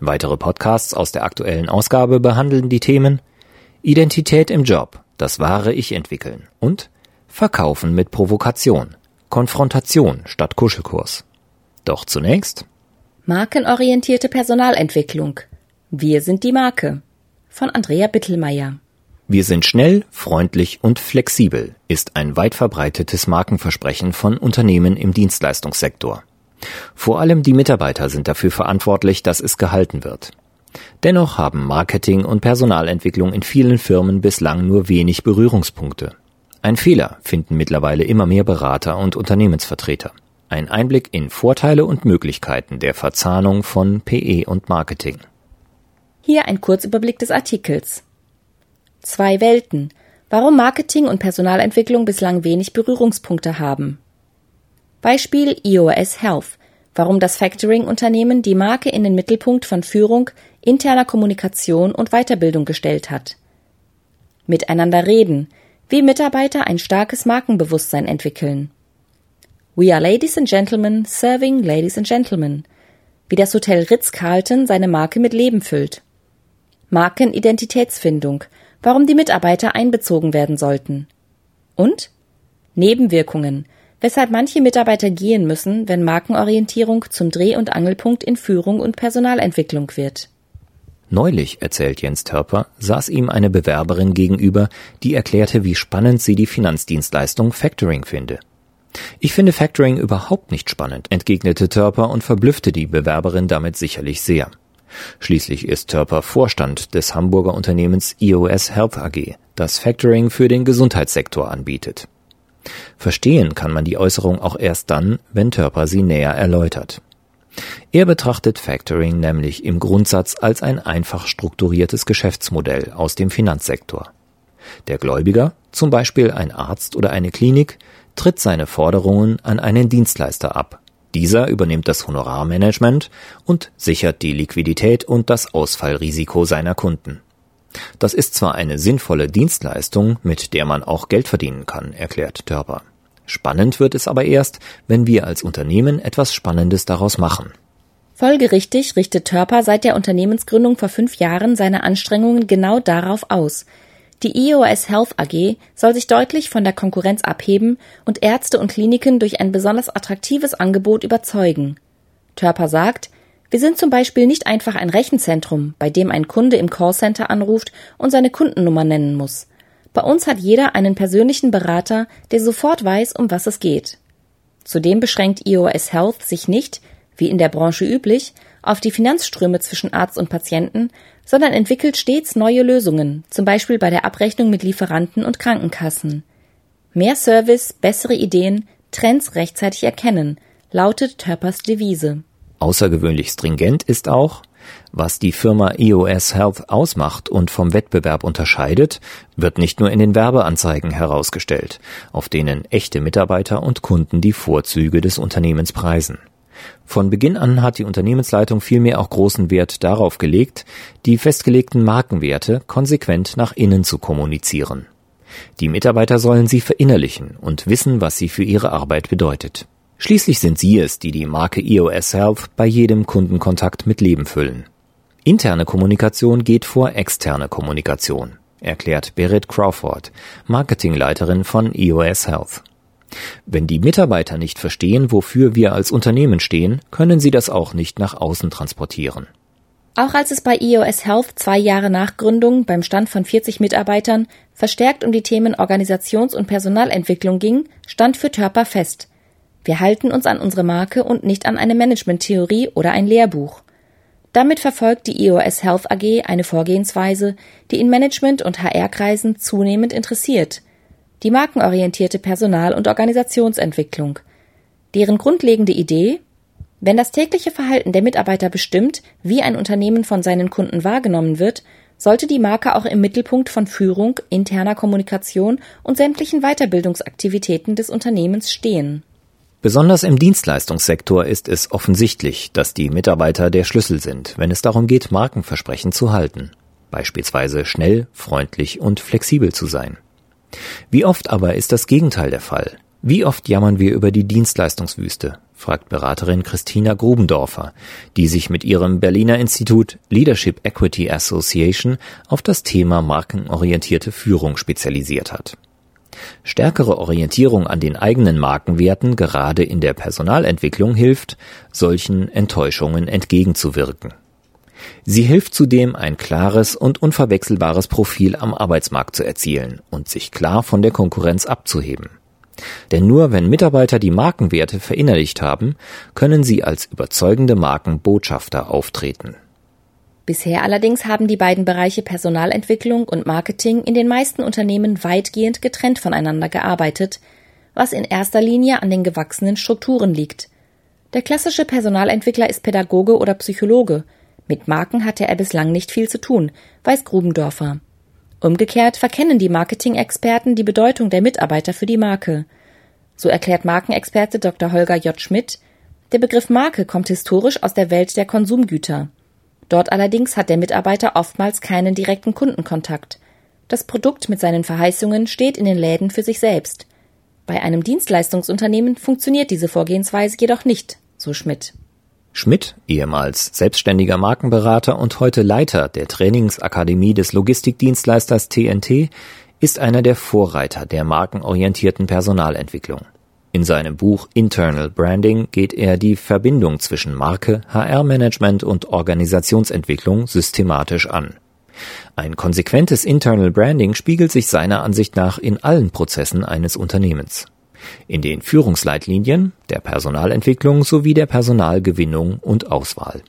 Weitere Podcasts aus der aktuellen Ausgabe behandeln die Themen Identität im Job, das wahre Ich entwickeln und Verkaufen mit Provokation, Konfrontation statt Kuschelkurs. Doch zunächst Markenorientierte Personalentwicklung. Wir sind die Marke von Andrea Bittelmeier. Wir sind schnell, freundlich und flexibel ist ein weit verbreitetes Markenversprechen von Unternehmen im Dienstleistungssektor. Vor allem die Mitarbeiter sind dafür verantwortlich, dass es gehalten wird. Dennoch haben Marketing und Personalentwicklung in vielen Firmen bislang nur wenig Berührungspunkte. Ein Fehler finden mittlerweile immer mehr Berater und Unternehmensvertreter. Ein Einblick in Vorteile und Möglichkeiten der Verzahnung von PE und Marketing. Hier ein Kurzüberblick des Artikels. Zwei Welten. Warum Marketing und Personalentwicklung bislang wenig Berührungspunkte haben. Beispiel EOS Health, warum das Factoring-Unternehmen die Marke in den Mittelpunkt von Führung, interner Kommunikation und Weiterbildung gestellt hat. Miteinander reden, wie Mitarbeiter ein starkes Markenbewusstsein entwickeln. We are Ladies and Gentlemen serving Ladies and Gentlemen, wie das Hotel Ritz-Carlton seine Marke mit Leben füllt. Markenidentitätsfindung, warum die Mitarbeiter einbezogen werden sollten. Und Nebenwirkungen, weshalb manche Mitarbeiter gehen müssen, wenn Markenorientierung zum Dreh- und Angelpunkt in Führung und Personalentwicklung wird. Neulich, erzählt Jens Törper, saß ihm eine Bewerberin gegenüber, die erklärte, wie spannend sie die Finanzdienstleistung Factoring finde. Ich finde Factoring überhaupt nicht spannend, entgegnete Törper und verblüffte die Bewerberin damit sicherlich sehr. Schließlich ist Törper Vorstand des Hamburger Unternehmens EOS Health AG, das Factoring für den Gesundheitssektor anbietet. Verstehen kann man die Äußerung auch erst dann, wenn Törper sie näher erläutert. Er betrachtet Factoring nämlich im Grundsatz als ein einfach strukturiertes Geschäftsmodell aus dem Finanzsektor. Der Gläubiger, zum Beispiel ein Arzt oder eine Klinik, tritt seine Forderungen an einen Dienstleister ab. Dieser übernimmt das Honorarmanagement und sichert die Liquidität und das Ausfallrisiko seiner Kunden. Das ist zwar eine sinnvolle Dienstleistung, mit der man auch Geld verdienen kann, erklärt Törper. Spannend wird es aber erst, wenn wir als Unternehmen etwas Spannendes daraus machen. Folgerichtig richtet Törper seit der Unternehmensgründung vor fünf Jahren seine Anstrengungen genau darauf aus. Die EOS Health AG soll sich deutlich von der Konkurrenz abheben und Ärzte und Kliniken durch ein besonders attraktives Angebot überzeugen. Törper sagt, wir sind zum Beispiel nicht einfach ein Rechenzentrum, bei dem ein Kunde im Callcenter anruft und seine Kundennummer nennen muss. Bei uns hat jeder einen persönlichen Berater, der sofort weiß, um was es geht. Zudem beschränkt EOS Health sich nicht, wie in der Branche üblich, auf die Finanzströme zwischen Arzt und Patienten, sondern entwickelt stets neue Lösungen, zum Beispiel bei der Abrechnung mit Lieferanten und Krankenkassen. Mehr Service, bessere Ideen, Trends rechtzeitig erkennen, lautet Törpers Devise. Außergewöhnlich stringent ist auch, was die Firma EOS Health ausmacht und vom Wettbewerb unterscheidet, wird nicht nur in den Werbeanzeigen herausgestellt, auf denen echte Mitarbeiter und Kunden die Vorzüge des Unternehmens preisen. Von Beginn an hat die Unternehmensleitung vielmehr auch großen Wert darauf gelegt, die festgelegten Markenwerte konsequent nach innen zu kommunizieren. Die Mitarbeiter sollen sie verinnerlichen und wissen, was sie für ihre Arbeit bedeutet. Schließlich sind Sie es, die die Marke EOS Health bei jedem Kundenkontakt mit Leben füllen. Interne Kommunikation geht vor externe Kommunikation, erklärt Berit Crawford, Marketingleiterin von EOS Health. Wenn die Mitarbeiter nicht verstehen, wofür wir als Unternehmen stehen, können sie das auch nicht nach außen transportieren. Auch als es bei EOS Health zwei Jahre nach Gründung beim Stand von 40 Mitarbeitern verstärkt um die Themen Organisations- und Personalentwicklung ging, stand für Törper fest. Wir halten uns an unsere Marke und nicht an eine Managementtheorie oder ein Lehrbuch. Damit verfolgt die EOS Health AG eine Vorgehensweise, die in Management- und HR-Kreisen zunehmend interessiert. Die markenorientierte Personal- und Organisationsentwicklung. Deren grundlegende Idee? Wenn das tägliche Verhalten der Mitarbeiter bestimmt, wie ein Unternehmen von seinen Kunden wahrgenommen wird, sollte die Marke auch im Mittelpunkt von Führung, interner Kommunikation und sämtlichen Weiterbildungsaktivitäten des Unternehmens stehen. Besonders im Dienstleistungssektor ist es offensichtlich, dass die Mitarbeiter der Schlüssel sind, wenn es darum geht, Markenversprechen zu halten. Beispielsweise schnell, freundlich und flexibel zu sein. Wie oft aber ist das Gegenteil der Fall? Wie oft jammern wir über die Dienstleistungswüste? fragt Beraterin Christina Grubendorfer, die sich mit ihrem Berliner Institut Leadership Equity Association auf das Thema markenorientierte Führung spezialisiert hat. Stärkere Orientierung an den eigenen Markenwerten gerade in der Personalentwicklung hilft, solchen Enttäuschungen entgegenzuwirken. Sie hilft zudem, ein klares und unverwechselbares Profil am Arbeitsmarkt zu erzielen und sich klar von der Konkurrenz abzuheben. Denn nur wenn Mitarbeiter die Markenwerte verinnerlicht haben, können sie als überzeugende Markenbotschafter auftreten. Bisher allerdings haben die beiden Bereiche Personalentwicklung und Marketing in den meisten Unternehmen weitgehend getrennt voneinander gearbeitet, was in erster Linie an den gewachsenen Strukturen liegt. Der klassische Personalentwickler ist Pädagoge oder Psychologe. Mit Marken hatte er bislang nicht viel zu tun, weiß Grubendorfer. Umgekehrt verkennen die Marketing-Experten die Bedeutung der Mitarbeiter für die Marke. So erklärt Markenexperte Dr. Holger J. Schmidt, der Begriff Marke kommt historisch aus der Welt der Konsumgüter. Dort allerdings hat der Mitarbeiter oftmals keinen direkten Kundenkontakt. Das Produkt mit seinen Verheißungen steht in den Läden für sich selbst. Bei einem Dienstleistungsunternehmen funktioniert diese Vorgehensweise jedoch nicht, so Schmidt. Schmidt, ehemals selbstständiger Markenberater und heute Leiter der Trainingsakademie des Logistikdienstleisters TNT, ist einer der Vorreiter der markenorientierten Personalentwicklung. In seinem Buch Internal Branding geht er die Verbindung zwischen Marke, HR-Management und Organisationsentwicklung systematisch an. Ein konsequentes Internal Branding spiegelt sich seiner Ansicht nach in allen Prozessen eines Unternehmens. In den Führungsleitlinien, der Personalentwicklung sowie der Personalgewinnung und Auswahl.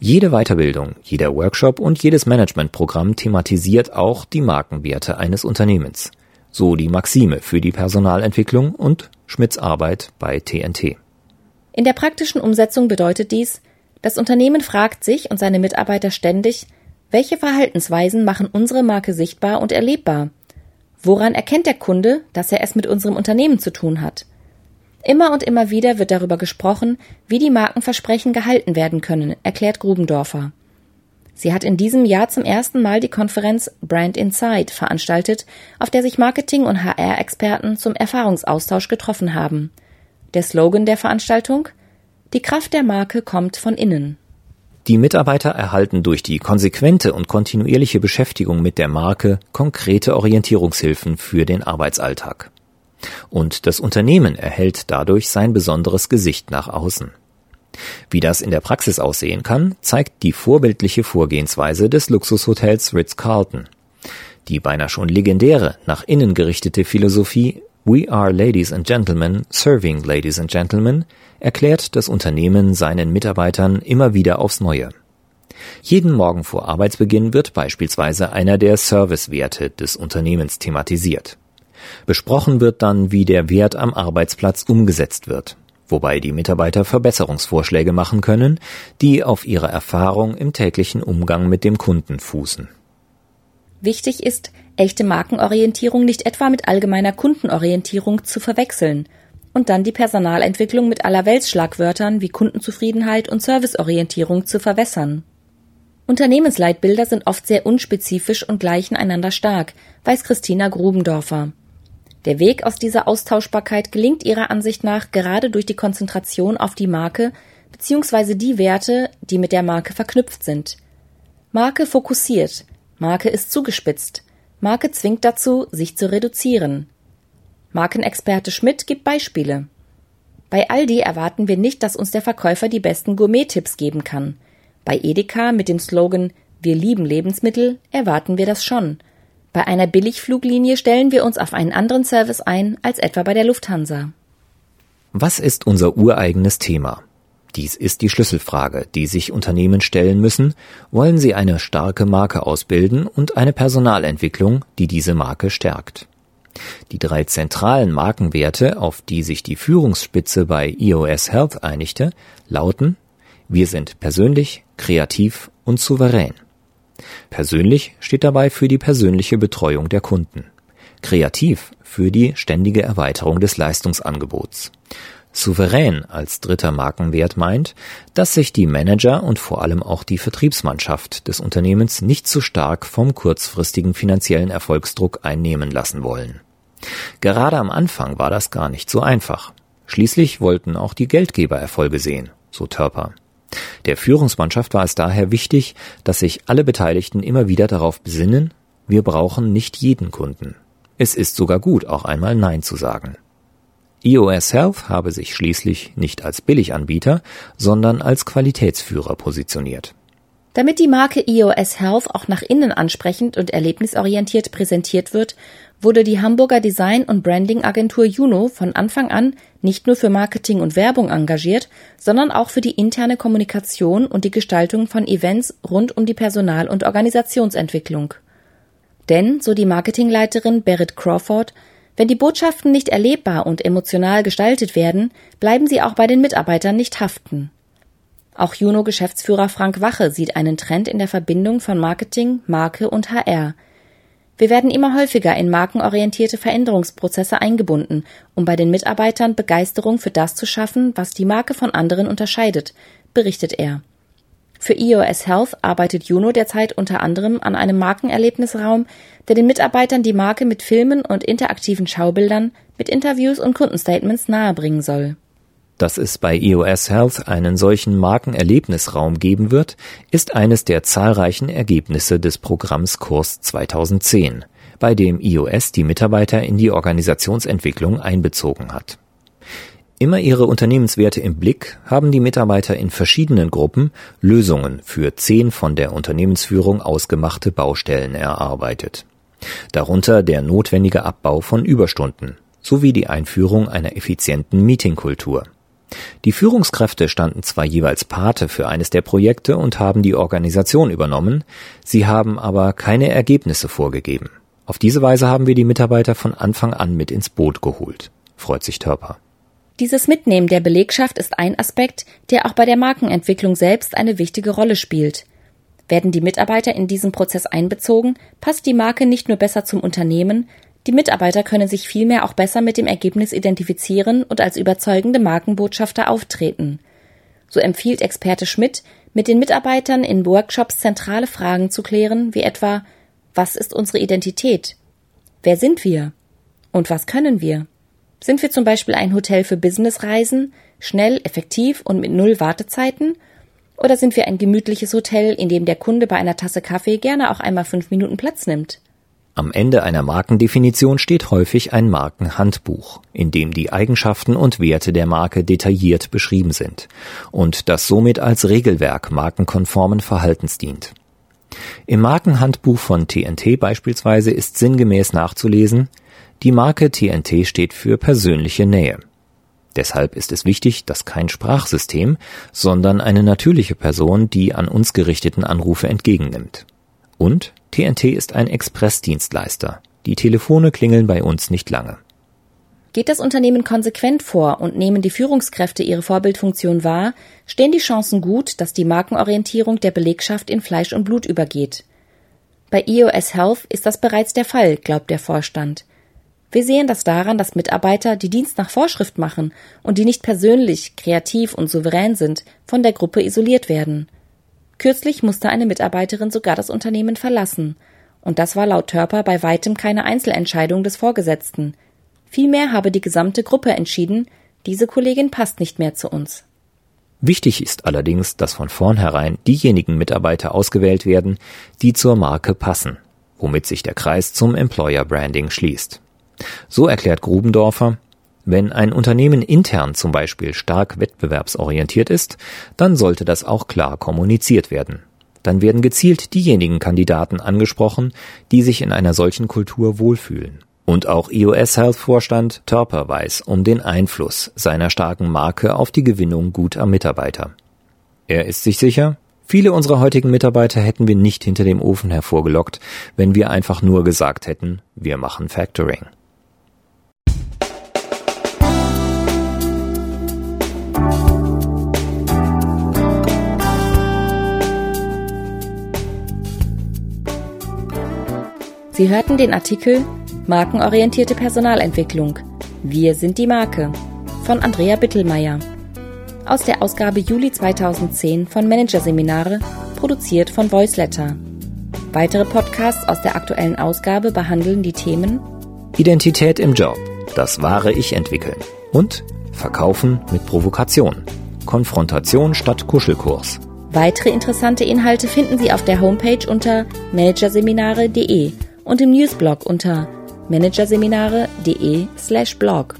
Jede Weiterbildung, jeder Workshop und jedes Managementprogramm thematisiert auch die Markenwerte eines Unternehmens so die Maxime für die Personalentwicklung und Schmidts Arbeit bei TNT. In der praktischen Umsetzung bedeutet dies, das Unternehmen fragt sich und seine Mitarbeiter ständig, welche Verhaltensweisen machen unsere Marke sichtbar und erlebbar? Woran erkennt der Kunde, dass er es mit unserem Unternehmen zu tun hat? Immer und immer wieder wird darüber gesprochen, wie die Markenversprechen gehalten werden können, erklärt Grubendorfer. Sie hat in diesem Jahr zum ersten Mal die Konferenz Brand Insight veranstaltet, auf der sich Marketing- und HR-Experten zum Erfahrungsaustausch getroffen haben. Der Slogan der Veranstaltung Die Kraft der Marke kommt von innen. Die Mitarbeiter erhalten durch die konsequente und kontinuierliche Beschäftigung mit der Marke konkrete Orientierungshilfen für den Arbeitsalltag. Und das Unternehmen erhält dadurch sein besonderes Gesicht nach außen. Wie das in der Praxis aussehen kann, zeigt die vorbildliche Vorgehensweise des Luxushotels Ritz-Carlton. Die beinahe schon legendäre, nach innen gerichtete Philosophie We are ladies and gentlemen, serving ladies and gentlemen erklärt das Unternehmen seinen Mitarbeitern immer wieder aufs Neue. Jeden Morgen vor Arbeitsbeginn wird beispielsweise einer der Servicewerte des Unternehmens thematisiert. Besprochen wird dann, wie der Wert am Arbeitsplatz umgesetzt wird wobei die Mitarbeiter Verbesserungsvorschläge machen können, die auf ihrer Erfahrung im täglichen Umgang mit dem Kunden fußen. Wichtig ist, echte Markenorientierung nicht etwa mit allgemeiner Kundenorientierung zu verwechseln und dann die Personalentwicklung mit aller Weltschlagwörtern wie Kundenzufriedenheit und Serviceorientierung zu verwässern. Unternehmensleitbilder sind oft sehr unspezifisch und gleichen einander stark, weiß Christina Grubendorfer. Der Weg aus dieser Austauschbarkeit gelingt ihrer Ansicht nach gerade durch die Konzentration auf die Marke bzw. die Werte, die mit der Marke verknüpft sind. Marke fokussiert, Marke ist zugespitzt, Marke zwingt dazu, sich zu reduzieren. Markenexperte Schmidt gibt Beispiele. Bei Aldi erwarten wir nicht, dass uns der Verkäufer die besten Gourmet-Tipps geben kann. Bei Edeka mit dem Slogan Wir lieben Lebensmittel erwarten wir das schon – bei einer Billigfluglinie stellen wir uns auf einen anderen Service ein als etwa bei der Lufthansa. Was ist unser ureigenes Thema? Dies ist die Schlüsselfrage, die sich Unternehmen stellen müssen, wollen sie eine starke Marke ausbilden und eine Personalentwicklung, die diese Marke stärkt. Die drei zentralen Markenwerte, auf die sich die Führungsspitze bei EOS Health einigte, lauten Wir sind persönlich, kreativ und souverän. Persönlich steht dabei für die persönliche Betreuung der Kunden. Kreativ für die ständige Erweiterung des Leistungsangebots. Souverän als dritter Markenwert meint, dass sich die Manager und vor allem auch die Vertriebsmannschaft des Unternehmens nicht zu stark vom kurzfristigen finanziellen Erfolgsdruck einnehmen lassen wollen. Gerade am Anfang war das gar nicht so einfach. Schließlich wollten auch die Geldgeber Erfolge sehen, so Törper. Der Führungsmannschaft war es daher wichtig, dass sich alle Beteiligten immer wieder darauf besinnen, wir brauchen nicht jeden Kunden. Es ist sogar gut, auch einmal Nein zu sagen. EOS Health habe sich schließlich nicht als Billiganbieter, sondern als Qualitätsführer positioniert. Damit die Marke EOS Health auch nach innen ansprechend und erlebnisorientiert präsentiert wird, wurde die Hamburger Design- und Branding-Agentur Juno von Anfang an nicht nur für Marketing und Werbung engagiert, sondern auch für die interne Kommunikation und die Gestaltung von Events rund um die Personal- und Organisationsentwicklung. Denn, so die Marketingleiterin Berit Crawford, wenn die Botschaften nicht erlebbar und emotional gestaltet werden, bleiben sie auch bei den Mitarbeitern nicht haften. Auch Juno-Geschäftsführer Frank Wache sieht einen Trend in der Verbindung von Marketing, Marke und HR. Wir werden immer häufiger in markenorientierte Veränderungsprozesse eingebunden, um bei den Mitarbeitern Begeisterung für das zu schaffen, was die Marke von anderen unterscheidet, berichtet er. Für EOS Health arbeitet Juno derzeit unter anderem an einem Markenerlebnisraum, der den Mitarbeitern die Marke mit Filmen und interaktiven Schaubildern, mit Interviews und Kundenstatements nahebringen soll. Dass es bei EOS Health einen solchen Markenerlebnisraum geben wird, ist eines der zahlreichen Ergebnisse des Programms Kurs 2010, bei dem EOS die Mitarbeiter in die Organisationsentwicklung einbezogen hat. Immer ihre Unternehmenswerte im Blick haben die Mitarbeiter in verschiedenen Gruppen Lösungen für zehn von der Unternehmensführung ausgemachte Baustellen erarbeitet. Darunter der notwendige Abbau von Überstunden sowie die Einführung einer effizienten Meetingkultur. Die Führungskräfte standen zwar jeweils Pate für eines der Projekte und haben die Organisation übernommen, sie haben aber keine Ergebnisse vorgegeben. Auf diese Weise haben wir die Mitarbeiter von Anfang an mit ins Boot geholt, freut sich Törper. Dieses Mitnehmen der Belegschaft ist ein Aspekt, der auch bei der Markenentwicklung selbst eine wichtige Rolle spielt. Werden die Mitarbeiter in diesen Prozess einbezogen, passt die Marke nicht nur besser zum Unternehmen, die Mitarbeiter können sich vielmehr auch besser mit dem Ergebnis identifizieren und als überzeugende Markenbotschafter auftreten. So empfiehlt Experte Schmidt, mit den Mitarbeitern in Workshops zentrale Fragen zu klären, wie etwa Was ist unsere Identität? Wer sind wir? Und was können wir? Sind wir zum Beispiel ein Hotel für Businessreisen, schnell, effektiv und mit null Wartezeiten? Oder sind wir ein gemütliches Hotel, in dem der Kunde bei einer Tasse Kaffee gerne auch einmal fünf Minuten Platz nimmt? Am Ende einer Markendefinition steht häufig ein Markenhandbuch, in dem die Eigenschaften und Werte der Marke detailliert beschrieben sind und das somit als Regelwerk markenkonformen Verhaltens dient. Im Markenhandbuch von TNT beispielsweise ist sinngemäß nachzulesen, die Marke TNT steht für persönliche Nähe. Deshalb ist es wichtig, dass kein Sprachsystem, sondern eine natürliche Person die an uns gerichteten Anrufe entgegennimmt. Und TNT ist ein Expressdienstleister. Die Telefone klingeln bei uns nicht lange. Geht das Unternehmen konsequent vor und nehmen die Führungskräfte ihre Vorbildfunktion wahr, stehen die Chancen gut, dass die Markenorientierung der Belegschaft in Fleisch und Blut übergeht. Bei EOS Health ist das bereits der Fall, glaubt der Vorstand. Wir sehen das daran, dass Mitarbeiter, die Dienst nach Vorschrift machen und die nicht persönlich, kreativ und souverän sind, von der Gruppe isoliert werden. Kürzlich musste eine Mitarbeiterin sogar das Unternehmen verlassen. Und das war laut Törper bei weitem keine Einzelentscheidung des Vorgesetzten. Vielmehr habe die gesamte Gruppe entschieden, diese Kollegin passt nicht mehr zu uns. Wichtig ist allerdings, dass von vornherein diejenigen Mitarbeiter ausgewählt werden, die zur Marke passen, womit sich der Kreis zum Employer Branding schließt. So erklärt Grubendorfer, wenn ein Unternehmen intern zum Beispiel stark wettbewerbsorientiert ist, dann sollte das auch klar kommuniziert werden. Dann werden gezielt diejenigen Kandidaten angesprochen, die sich in einer solchen Kultur wohlfühlen. Und auch EOS Health Vorstand Törper weiß um den Einfluss seiner starken Marke auf die Gewinnung guter Mitarbeiter. Er ist sich sicher, viele unserer heutigen Mitarbeiter hätten wir nicht hinter dem Ofen hervorgelockt, wenn wir einfach nur gesagt hätten, wir machen Factoring. Sie hörten den Artikel Markenorientierte Personalentwicklung. Wir sind die Marke von Andrea Bittelmeier aus der Ausgabe Juli 2010 von Managerseminare, produziert von Voiceletter. Weitere Podcasts aus der aktuellen Ausgabe behandeln die Themen Identität im Job, das wahre Ich entwickeln und Verkaufen mit Provokation, Konfrontation statt Kuschelkurs. Weitere interessante Inhalte finden Sie auf der Homepage unter managerseminare.de und im Newsblog unter managerseminare.de/blog.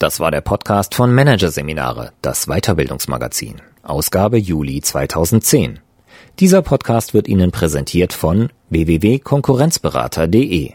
Das war der Podcast von Managerseminare, das Weiterbildungsmagazin, Ausgabe Juli 2010. Dieser Podcast wird Ihnen präsentiert von www.konkurrenzberater.de.